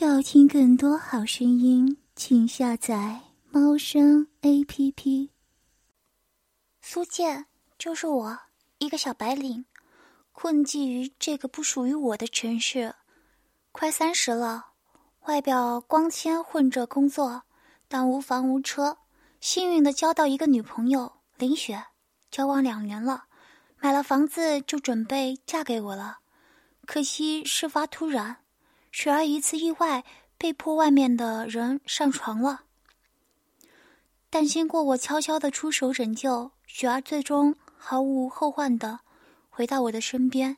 要听更多好声音，请下载猫声 A P P。苏建，就是我，一个小白领，困迹于这个不属于我的城市。快三十了，外表光鲜，混着工作，但无房无车。幸运的交到一个女朋友林雪，交往两年了，买了房子就准备嫁给我了。可惜事发突然。雪儿一次意外被迫外面的人上床了，但经过我悄悄的出手拯救，雪儿最终毫无后患的回到我的身边，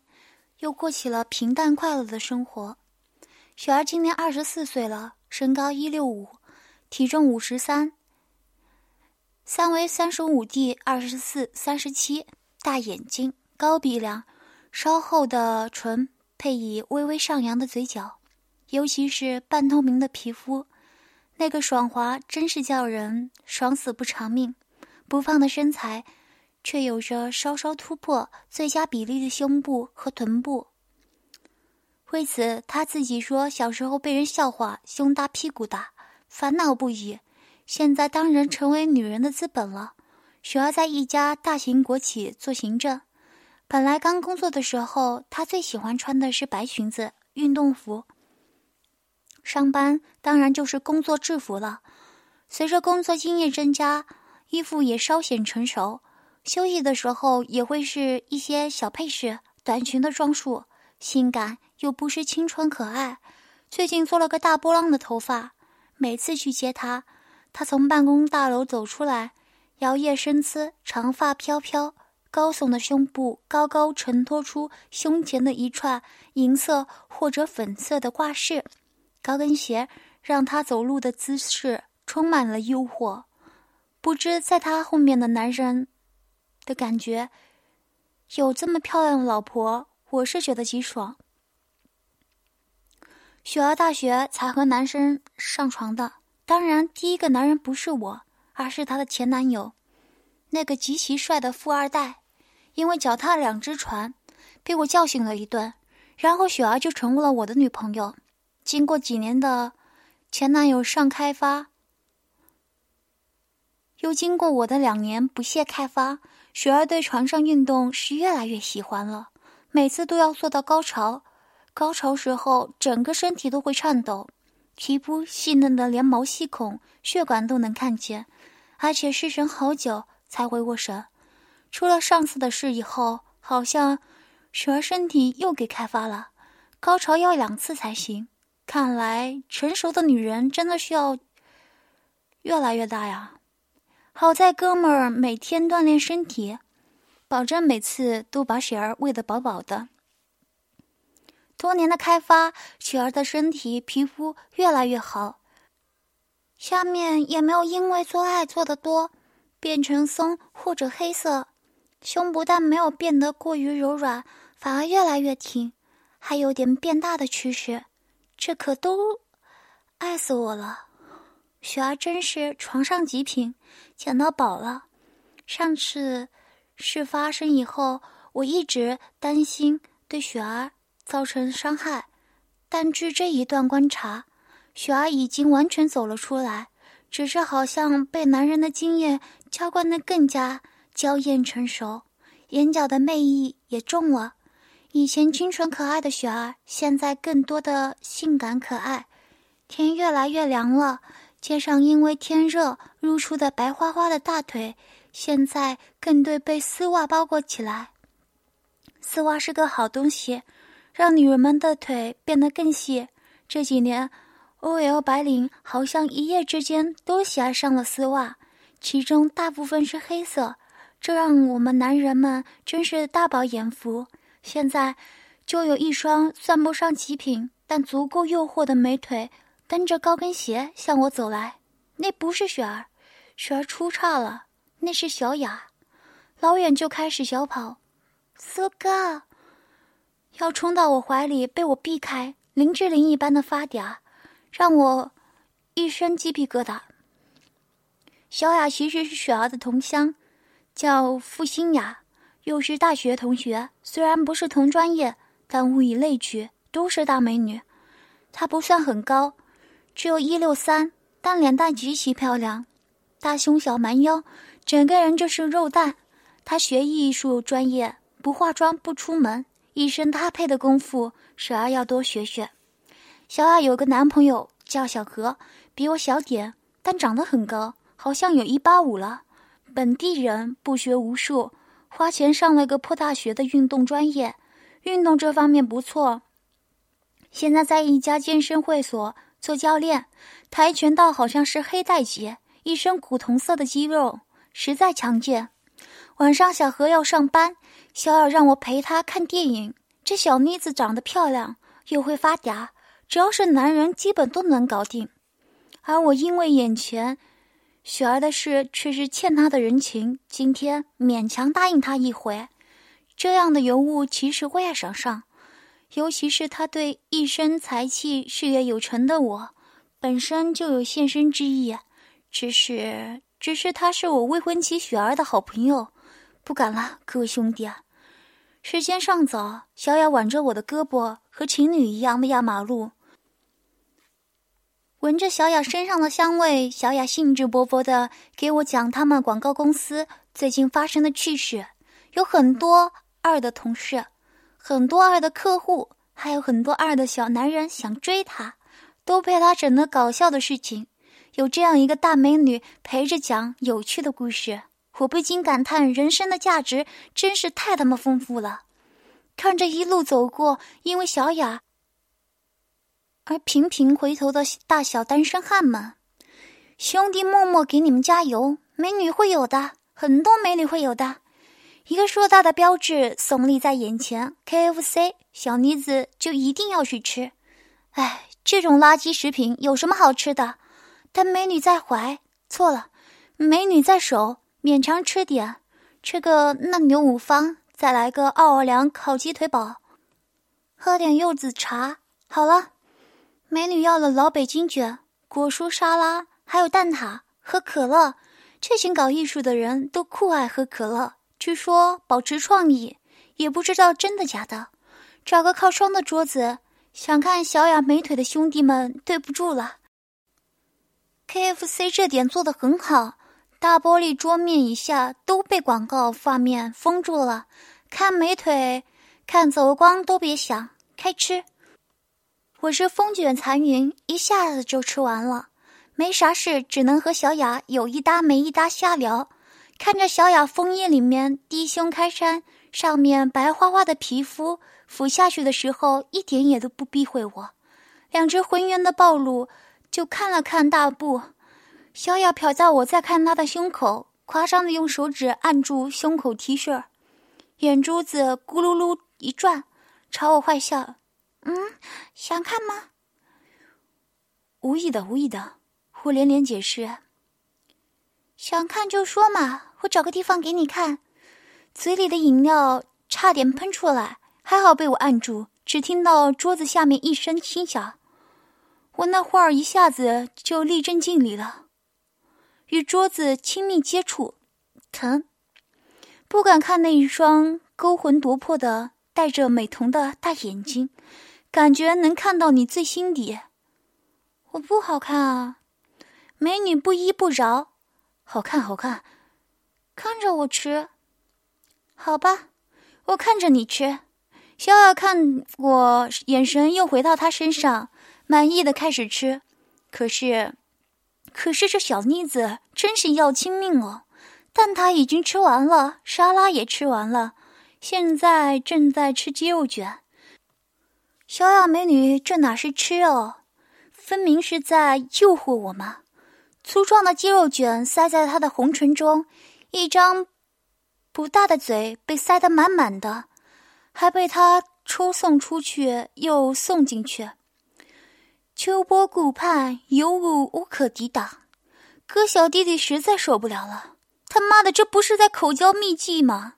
又过起了平淡快乐的生活。雪儿今年二十四岁了，身高一六五，体重五十三，三围三十五 D 二十四三十七，大眼睛，高鼻梁，稍厚的唇配以微微上扬的嘴角。尤其是半透明的皮肤，那个爽滑真是叫人爽死不偿命。不胖的身材，却有着稍稍突破最佳比例的胸部和臀部。为此，他自己说小时候被人笑话胸大屁股大，烦恼不已。现在当然成为女人的资本了。雪儿在一家大型国企做行政，本来刚工作的时候，她最喜欢穿的是白裙子、运动服。上班当然就是工作制服了。随着工作经验增加，衣服也稍显成熟。休息的时候也会是一些小配饰、短裙的装束，性感又不失青春可爱。最近做了个大波浪的头发，每次去接他，他从办公大楼走出来，摇曳身姿，长发飘飘，高耸的胸部高高承托出胸前的一串银色或者粉色的挂饰。高跟鞋让他走路的姿势充满了诱惑，不知在他后面的男人的感觉，有这么漂亮的老婆，我是觉得极爽。雪儿大学才和男生上床的，当然第一个男人不是我，而是她的前男友，那个极其帅的富二代，因为脚踏两只船，被我叫醒了一顿，然后雪儿就成为了我的女朋友。经过几年的前男友上开发，又经过我的两年不懈开发，雪儿对床上运动是越来越喜欢了。每次都要做到高潮，高潮时候整个身体都会颤抖，皮肤细嫩的连毛细孔、血管都能看见，而且失神好久才回过神。出了上次的事以后，好像雪儿身体又给开发了，高潮要两次才行。看来成熟的女人真的需要越来越大呀！好在哥们儿每天锻炼身体，保证每次都把雪儿喂得饱饱的。多年的开发，雪儿的身体皮肤越来越好，下面也没有因为做爱做的多变成松或者黑色，胸不但没有变得过于柔软，反而越来越挺，还有点变大的趋势。这可都爱死我了，雪儿真是床上极品，捡到宝了。上次事发生以后，我一直担心对雪儿造成伤害，但据这一段观察，雪儿已经完全走了出来，只是好像被男人的经验浇灌的更加娇艳成熟，眼角的魅意也重了。以前清纯可爱的雪儿，现在更多的性感可爱。天越来越凉了，街上因为天热露出的白花花的大腿，现在更对被丝袜包裹起来。丝袜是个好东西，让女人们的腿变得更细。这几年，OL 白领好像一夜之间都喜爱上了丝袜，其中大部分是黑色，这让我们男人们真是大饱眼福。现在，就有一双算不上极品，但足够诱惑的美腿，蹬着高跟鞋向我走来。那不是雪儿，雪儿出岔了，那是小雅。老远就开始小跑，苏哥要冲到我怀里，被我避开，林志玲一般的发嗲，让我一身鸡皮疙瘩。小雅其实是雪儿的同乡，叫付新雅。又是大学同学，虽然不是同专业，但物以类聚，都是大美女。她不算很高，只有一六三，但脸蛋极其漂亮，大胸小蛮腰，整个人就是肉蛋。她学艺术专业，不化妆不出门，一身搭配的功夫，十儿要多学学。小雅有个男朋友叫小何，比我小点，但长得很高，好像有一八五了。本地人，不学无术，花钱上了个破大学的运动专业，运动这方面不错。现在在一家健身会所做教练，跆拳道好像是黑带级，一身古铜色的肌肉，实在强健。晚上小何要上班，小雅让我陪他看电影。这小妮子长得漂亮，又会发嗲。只要是男人，基本都能搞定，而我因为眼前雪儿的事，却是欠他的人情，今天勉强答应他一回。这样的尤物，其实我也想上，尤其是他对一身才气、事业有成的我，本身就有献身之意。只是，只是他是我未婚妻雪儿的好朋友，不敢了，各位兄弟。时间尚早，小雅挽着我的胳膊，和情侣一样的压马路。闻着小雅身上的香味，小雅兴致勃勃的给我讲他们广告公司最近发生的趣事。有很多二的同事，很多二的客户，还有很多二的小男人想追她，都被她整得搞笑的事情。有这样一个大美女陪着讲有趣的故事，我不禁感叹人生的价值真是太他妈丰富了。看着一路走过，因为小雅。而频频回头的大小单身汉们，兄弟默默给你们加油！美女会有的，很多美女会有的。一个硕大的标志耸立在眼前，KFC，小妮子就一定要去吃。哎，这种垃圾食品有什么好吃的？但美女在怀，错了，美女在手，勉强吃点，吃个嫩牛五方，再来个奥尔良烤鸡腿堡，喝点柚子茶，好了。美女要了老北京卷、果蔬沙拉，还有蛋挞和可乐。这群搞艺术的人都酷爱喝可乐，据说保持创意，也不知道真的假的。找个靠窗的桌子，想看小雅美腿的兄弟们，对不住了。KFC 这点做的很好，大玻璃桌面以下都被广告画面封住了，看美腿，看走光都别想，开吃。我是风卷残云，一下子就吃完了，没啥事，只能和小雅有一搭没一搭瞎聊。看着小雅枫叶里面低胸开衫，上面白花花的皮肤，俯下去的时候一点也都不避讳我，两只浑圆的暴露，就看了看大步。小雅瞟在我在看她的胸口，夸张的用手指按住胸口 T 恤，眼珠子咕噜噜一转，朝我坏笑。嗯，想看吗？无意的，无意的。我连连解释。想看就说嘛，我找个地方给你看。嘴里的饮料差点喷出来，还好被我按住。只听到桌子下面一声轻响，我那会儿一下子就立正敬礼了，与桌子亲密接触，疼，不敢看那一双勾魂夺魄的、带着美瞳的大眼睛。感觉能看到你最心底，我不好看啊，美女不依不饶，好看好看，看着我吃，好吧，我看着你吃。小雅看我，眼神又回到他身上，满意的开始吃。可是，可是这小妮子真是要亲命哦，蛋挞已经吃完了，沙拉也吃完了，现在正在吃鸡肉卷。小雅美女，这哪是吃哦，分明是在诱惑我嘛！粗壮的鸡肉卷塞在她的红唇中，一张不大的嘴被塞得满满的，还被她抽送出去又送进去。秋波顾盼，尤物无可抵挡。哥小弟弟实在受不了了，他妈的，这不是在口交秘技吗？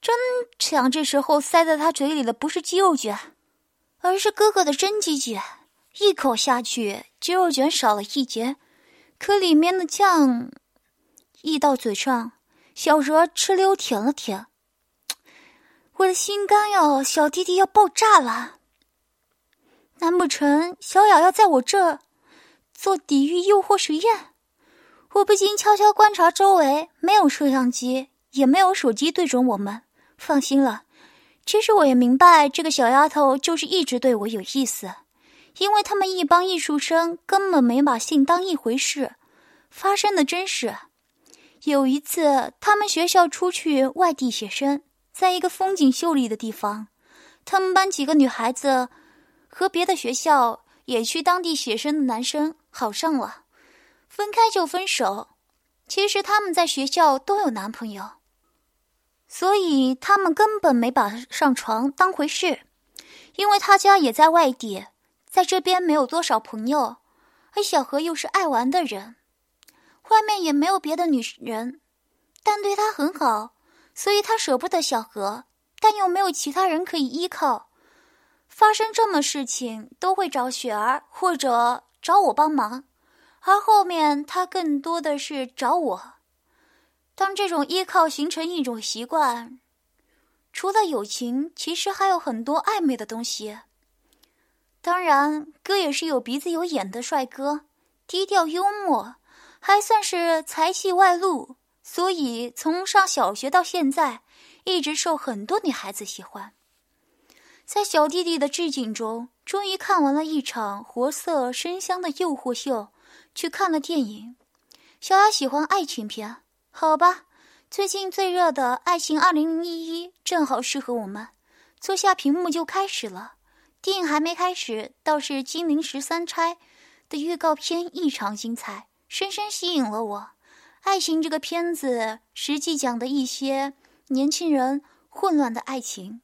真想这时候塞在他嘴里的不是鸡肉卷，而是哥哥的真鸡卷。一口下去，鸡肉卷少了一截，可里面的酱溢到嘴上，小蛇哧溜舔了舔。我的心肝哟，小弟弟要爆炸了！难不成小雅要在我这做抵御诱惑实验？我不禁悄悄观察周围，没有摄像机，也没有手机对准我们。放心了，其实我也明白，这个小丫头就是一直对我有意思，因为他们一帮艺术生根本没把性当一回事。发生的真是，有一次他们学校出去外地写生，在一个风景秀丽的地方，他们班几个女孩子和别的学校也去当地写生的男生好上了。分开就分手，其实他们在学校都有男朋友，所以他们根本没把上床当回事。因为他家也在外地，在这边没有多少朋友，而小何又是爱玩的人，外面也没有别的女人，但对他很好，所以他舍不得小何，但又没有其他人可以依靠。发生这么事情，都会找雪儿或者找我帮忙。而后面，他更多的是找我。当这种依靠形成一种习惯，除了友情，其实还有很多暧昧的东西。当然，哥也是有鼻子有眼的帅哥，低调幽默，还算是才气外露，所以从上小学到现在，一直受很多女孩子喜欢。在小弟弟的致敬中，终于看完了一场活色生香的诱惑秀。去看了电影，小雅喜欢爱情片，好吧。最近最热的《爱情二零一一》正好适合我们。坐下，屏幕就开始了。电影还没开始，倒是《金陵十三钗》的预告片异常精彩，深深吸引了我。爱情这个片子，实际讲的一些年轻人混乱的爱情，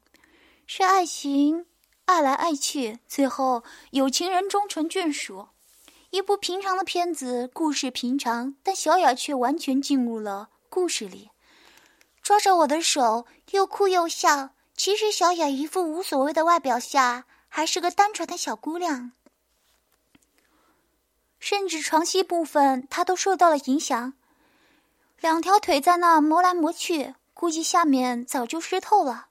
是爱情爱来爱去，最后有情人终成眷属。一部平常的片子，故事平常，但小雅却完全进入了故事里，抓着我的手，又哭又笑。其实小雅一副无所谓的外表下，还是个单纯的小姑娘。甚至床戏部分，她都受到了影响，两条腿在那磨来磨去，估计下面早就湿透了。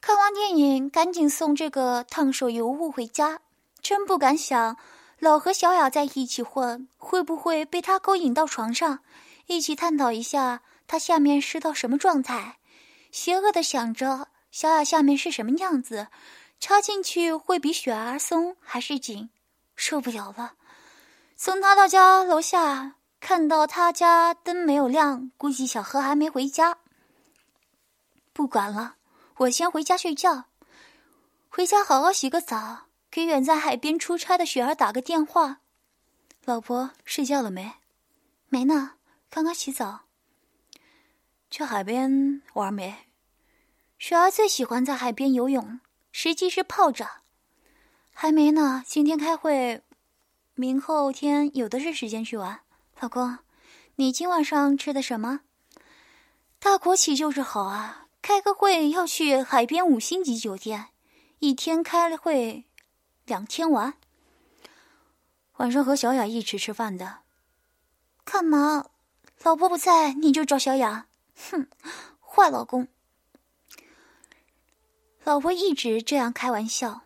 看完电影，赶紧送这个烫手尤物回家，真不敢想。老和小雅在一起混，会不会被他勾引到床上，一起探讨一下他下面是到什么状态？邪恶的想着小雅下面是什么样子，插进去会比雪儿松还是紧？受不了了！送他到家楼下，看到他家灯没有亮，估计小何还没回家。不管了，我先回家睡觉，回家好好洗个澡。给远在海边出差的雪儿打个电话，老婆睡觉了没？没呢，刚刚洗澡。去海边玩没？雪儿最喜欢在海边游泳，实际是泡着。还没呢，今天开会，明后天有的是时间去玩。老公，你今晚上吃的什么？大国企就是好啊，开个会要去海边五星级酒店，一天开了会。两天玩，晚上和小雅一起吃饭的。干嘛？老婆不在你就找小雅？哼，坏老公！老婆一直这样开玩笑。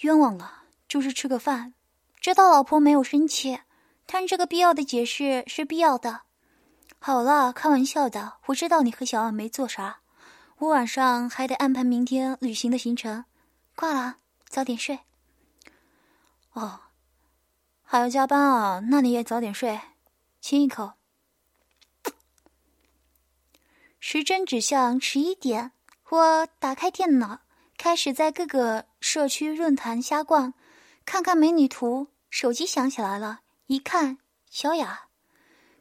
冤枉了，就是吃个饭。知道老婆没有生气，但这个必要的解释是必要的。好了，开玩笑的。我知道你和小雅没做啥，我晚上还得安排明天旅行的行程。挂了。早点睡。哦，还要加班啊？那你也早点睡，亲一口。时针指向十一点，我打开电脑，开始在各个社区论坛瞎逛，看看美女图。手机响起来了，一看，小雅，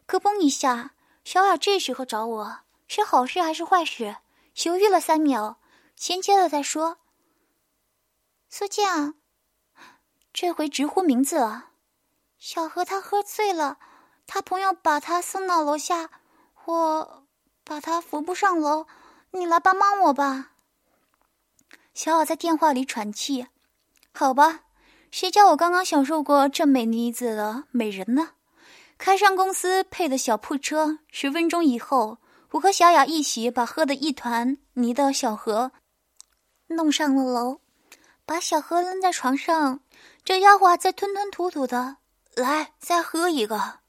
咯嘣一下，小雅这时候找我是好事还是坏事？犹豫了三秒，先接了再说。苏静，这回直呼名字了。小何他喝醉了，他朋友把他送到楼下，我把他扶不上楼，你来帮帮我吧。小雅在电话里喘气。好吧，谁叫我刚刚享受过这美女子的美人呢？开上公司配的小破车，十分钟以后，我和小雅一起把喝得一团泥的小何弄上了楼。把小何扔在床上，这丫鬟在吞吞吐吐的。来，再喝一个。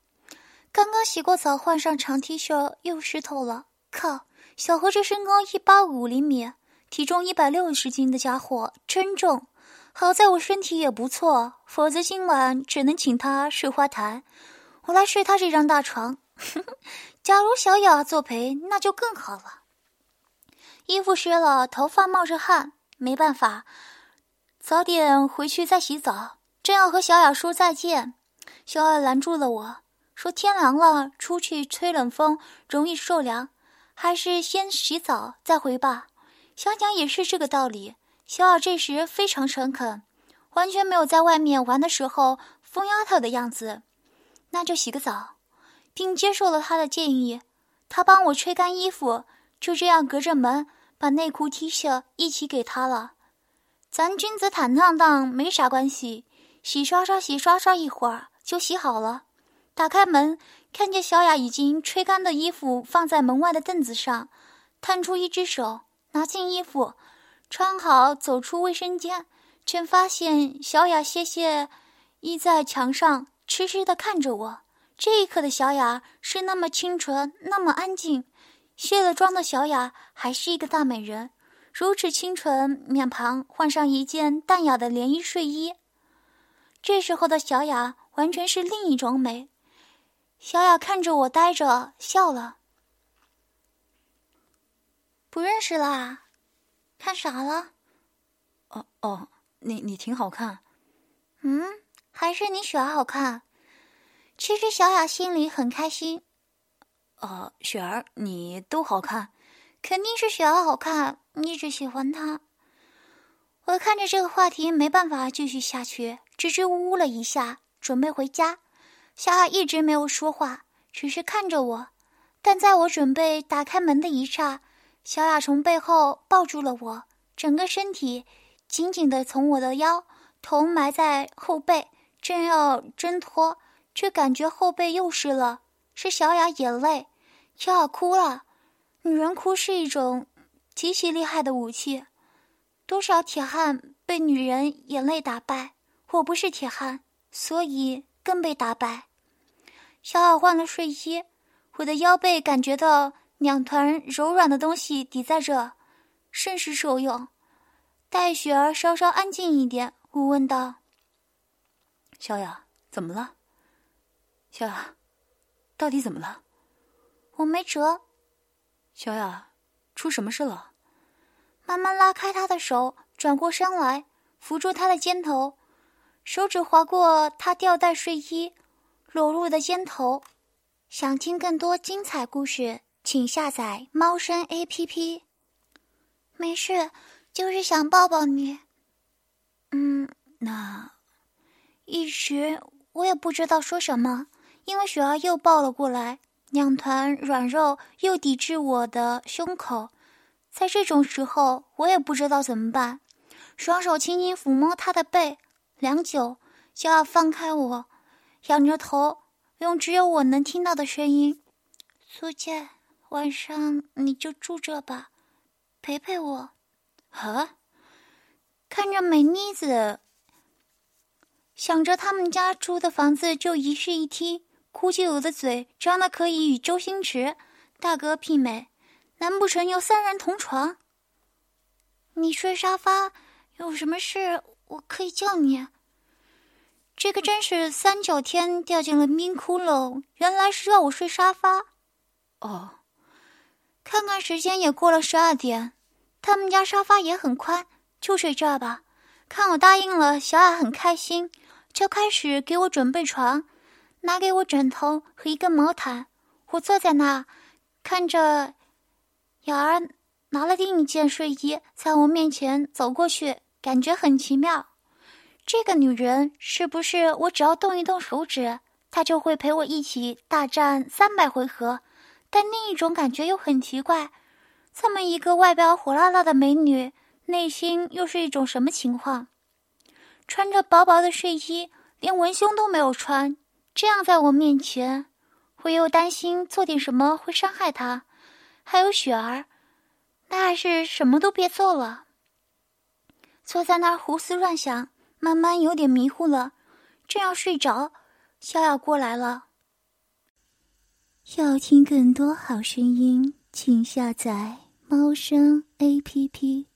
刚刚洗过澡，换上长 T 恤又湿透了。靠，小何这身高一八五厘米，体重一百六十斤的家伙真重。好在我身体也不错，否则今晚只能请他睡花坛，我来睡他这张大床。假如小雅作陪，那就更好了。衣服湿了，头发冒着汗，没办法，早点回去再洗澡。正要和小雅说再见，小雅拦住了我说：“天凉了，出去吹冷风容易受凉，还是先洗澡再回吧。”想想也是这个道理。小雅这时非常诚恳，完全没有在外面玩的时候疯丫头的样子。那就洗个澡，并接受了他的建议。他帮我吹干衣服，就这样隔着门。把内裤、T 恤一起给他了，咱君子坦荡荡，没啥关系。洗刷刷，洗刷刷，一会儿就洗好了。打开门，看见小雅已经吹干的衣服放在门外的凳子上，探出一只手拿进衣服，穿好走出卫生间，却发现小雅歇歇依在墙上，痴痴的看着我。这一刻的小雅是那么清纯，那么安静。卸了妆的小雅还是一个大美人，如此清纯，面庞换上一件淡雅的连衣睡衣。这时候的小雅完全是另一种美。小雅看着我，呆着笑了。不认识啦？看啥了？哦哦，你你挺好看。嗯，还是你雪儿好看。其实小雅心里很开心。呃，雪儿，你都好看，肯定是雪儿好看，一直喜欢他。我看着这个话题没办法继续下去，支支吾吾了一下，准备回家。小雅一直没有说话，只是看着我。但在我准备打开门的一刹，小雅从背后抱住了我，整个身体紧紧的从我的腰，头埋在后背，正要挣脱，却感觉后背又湿了。是小雅眼泪，小雅哭了。女人哭是一种极其厉害的武器，多少铁汉被女人眼泪打败。我不是铁汉，所以更被打败。小雅换了睡衣，我的腰背感觉到两团柔软的东西抵在这，甚是受用。待雪儿稍稍安静一点，我问道：“小雅，怎么了？”小雅。到底怎么了？我没辙。小雅，出什么事了？慢慢拉开他的手，转过身来，扶住他的肩头，手指划过他吊带睡衣裸露的肩头。想听更多精彩故事，请下载猫声 A P P。没事，就是想抱抱你。嗯，那一时我也不知道说什么。因为雪儿又抱了过来，两团软肉又抵制我的胸口，在这种时候，我也不知道怎么办。双手轻轻抚摸他的背，良久，就要放开我，仰着头，用只有我能听到的声音：“苏建，晚上你就住这吧，陪陪我。”啊！看着美妮子，想着他们家住的房子就一室一厅。估计我的嘴张的可以与周星驰大哥媲美，难不成要三人同床？你睡沙发，有什么事我可以叫你。这个真是三九天掉进了冰窟窿，原来是要我睡沙发。哦，看看时间也过了十二点，他们家沙发也很宽，就睡这儿吧。看我答应了，小雅很开心，就开始给我准备床。拿给我枕头和一个毛毯，我坐在那，看着雅儿拿了另一件睡衣在我面前走过去，感觉很奇妙。这个女人是不是我只要动一动手指，她就会陪我一起大战三百回合？但另一种感觉又很奇怪，这么一个外表火辣辣的美女，内心又是一种什么情况？穿着薄薄的睡衣，连文胸都没有穿。这样在我面前，我又担心做点什么会伤害他。还有雪儿，那还是什么都别做了。坐在那儿胡思乱想，慢慢有点迷糊了，正要睡着，小雅过来了。要听更多好声音，请下载猫声 A P P。